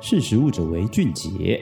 识时务者为俊杰。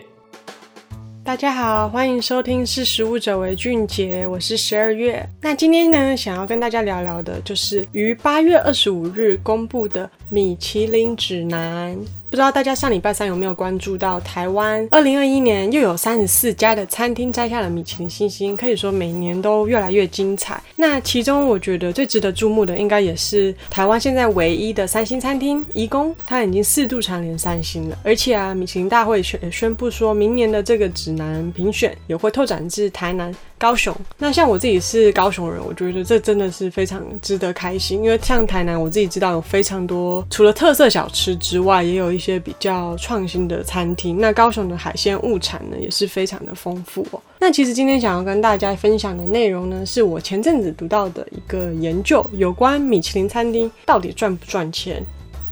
大家好，欢迎收听《识时务者为俊杰》，我是十二月。那今天呢，想要跟大家聊聊的，就是于八月二十五日公布的米其林指南。不知道大家上礼拜三有没有关注到台湾二零二一年又有三十四家的餐厅摘下了米其林星星，可以说每年都越来越精彩。那其中我觉得最值得注目的，应该也是台湾现在唯一的三星餐厅颐宫，它已经四度蝉联三星了。而且啊，米其林大会宣宣布说明年的这个指南评选也会拓展至台南。高雄，那像我自己是高雄人，我觉得这真的是非常值得开心，因为像台南，我自己知道有非常多除了特色小吃之外，也有一些比较创新的餐厅。那高雄的海鲜物产呢，也是非常的丰富哦。那其实今天想要跟大家分享的内容呢，是我前阵子读到的一个研究，有关米其林餐厅到底赚不赚钱。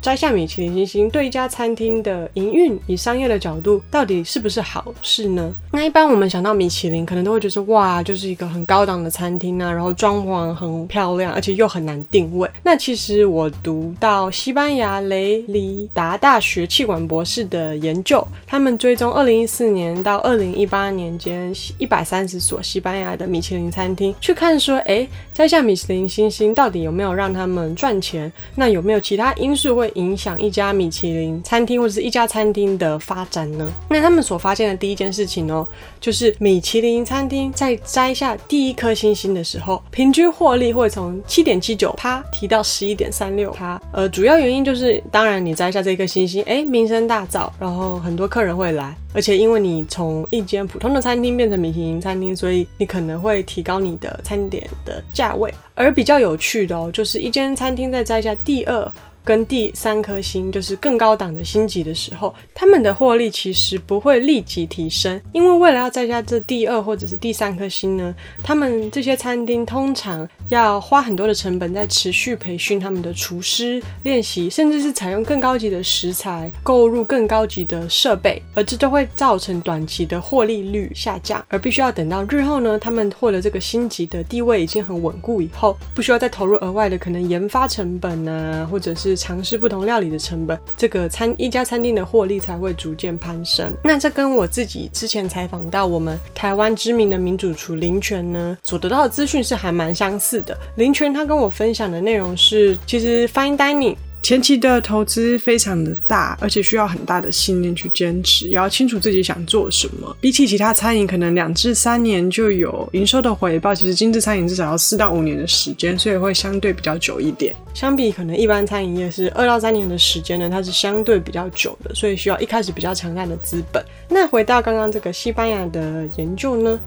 摘下米其林星星对一家餐厅的营运，以商业的角度，到底是不是好事呢？那一般我们想到米其林，可能都会觉得哇，就是一个很高档的餐厅啊，然后装潢很漂亮，而且又很难定位。那其实我读到西班牙雷里达大学气管博士的研究，他们追踪二零一四年到二零一八年间一百三十所西班牙的米其林餐厅，去看说，哎，摘下米其林星星到底有没有让他们赚钱？那有没有其他因素会影响一家米其林餐厅或者是一家餐厅的发展呢？那他们所发现的第一件事情哦，就是米其林餐厅在摘下第一颗星星的时候，平均获利会从七点七九趴提到十一点三六趴。呃，主要原因就是，当然你摘下这颗星星，哎，名声大噪，然后很多客人会来，而且因为你从一间普通的餐厅变成米其林餐厅，所以你可能会提高你的餐点的价位。而比较有趣的哦，就是一间餐厅在摘下第二。跟第三颗星就是更高档的星级的时候，他们的获利其实不会立即提升，因为为了要再加这第二或者是第三颗星呢，他们这些餐厅通常要花很多的成本在持续培训他们的厨师练习，甚至是采用更高级的食材，购入更高级的设备，而这都会造成短期的获利率下降，而必须要等到日后呢，他们获得这个星级的地位已经很稳固以后，不需要再投入额外的可能研发成本啊，或者是。尝试不同料理的成本，这个餐一家餐厅的获利才会逐渐攀升。那这跟我自己之前采访到我们台湾知名的名主厨林泉呢，所得到的资讯是还蛮相似的。林泉他跟我分享的内容是，其实 Fine Dining。前期的投资非常的大，而且需要很大的信念去坚持，也要清楚自己想做什么。比起其他餐饮，可能两至三年就有营收的回报，其实精致餐饮至少要四到五年的时间，所以会相对比较久一点。相比可能一般餐饮业是二到三年的时间呢，它是相对比较久的，所以需要一开始比较强大的资本。那回到刚刚这个西班牙的研究呢？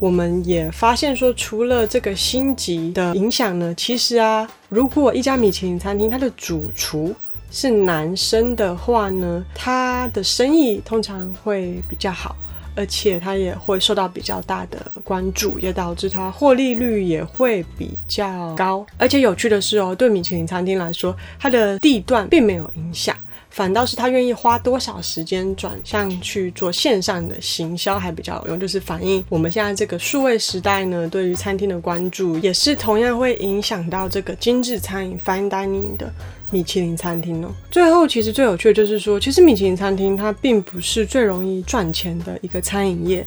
我们也发现说，除了这个星级的影响呢，其实啊，如果一家米其林餐厅它的主厨是男生的话呢，他的生意通常会比较好，而且他也会受到比较大的关注，也导致他获利率也会比较高。而且有趣的是哦，对米其林餐厅来说，它的地段并没有影响。反倒是他愿意花多少时间转向去做线上的行销还比较有用，就是反映我们现在这个数位时代呢，对于餐厅的关注也是同样会影响到这个精致餐饮 fine dining 的米其林餐厅哦。最后，其实最有趣的就是说，其实米其林餐厅它并不是最容易赚钱的一个餐饮业，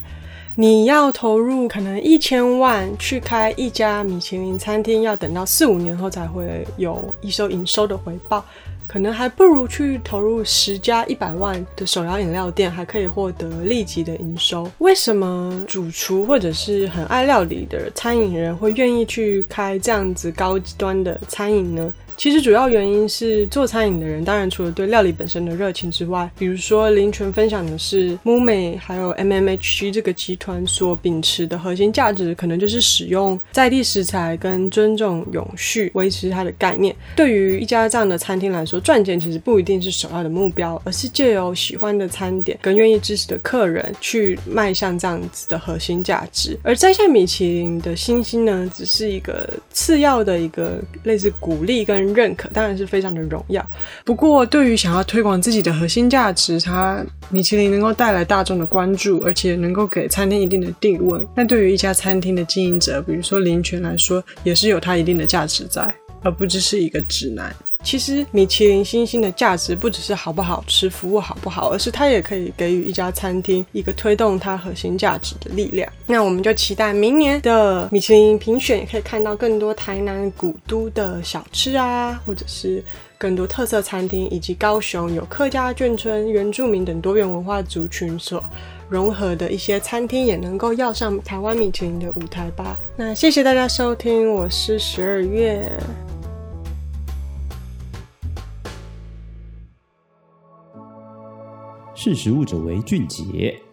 你要投入可能一千万去开一家米其林餐厅，要等到四五年后才会有一收营收的回报。可能还不如去投入十家一百万的手摇饮料店，还可以获得立即的营收。为什么主厨或者是很爱料理的餐饮人会愿意去开这样子高端的餐饮呢？其实主要原因是做餐饮的人，当然除了对料理本身的热情之外，比如说林泉分享的是 MUME 还有 MMHG 这个集团所秉持的核心价值，可能就是使用在地食材跟尊重永续维持它的概念。对于一家这样的餐厅来说，赚钱其实不一定是首要的目标，而是借由喜欢的餐点跟愿意支持的客人去迈向这样子的核心价值。而摘下米其林的星星呢，只是一个次要的一个类似鼓励跟。认可当然是非常的荣耀，不过对于想要推广自己的核心价值，它米其林能够带来大众的关注，而且能够给餐厅一定的定位，那对于一家餐厅的经营者，比如说林泉来说，也是有它一定的价值在，而不只是一个指南。其实米其林星星的价值不只是好不好吃、服务好不好，而是它也可以给予一家餐厅一个推动它核心价值的力量。那我们就期待明年的米其林评选，也可以看到更多台南古都的小吃啊，或者是更多特色餐厅，以及高雄有客家眷村、原住民等多元文化族群所融合的一些餐厅，也能够要上台湾米其林的舞台吧。那谢谢大家收听，我是十二月。识时务者为俊杰。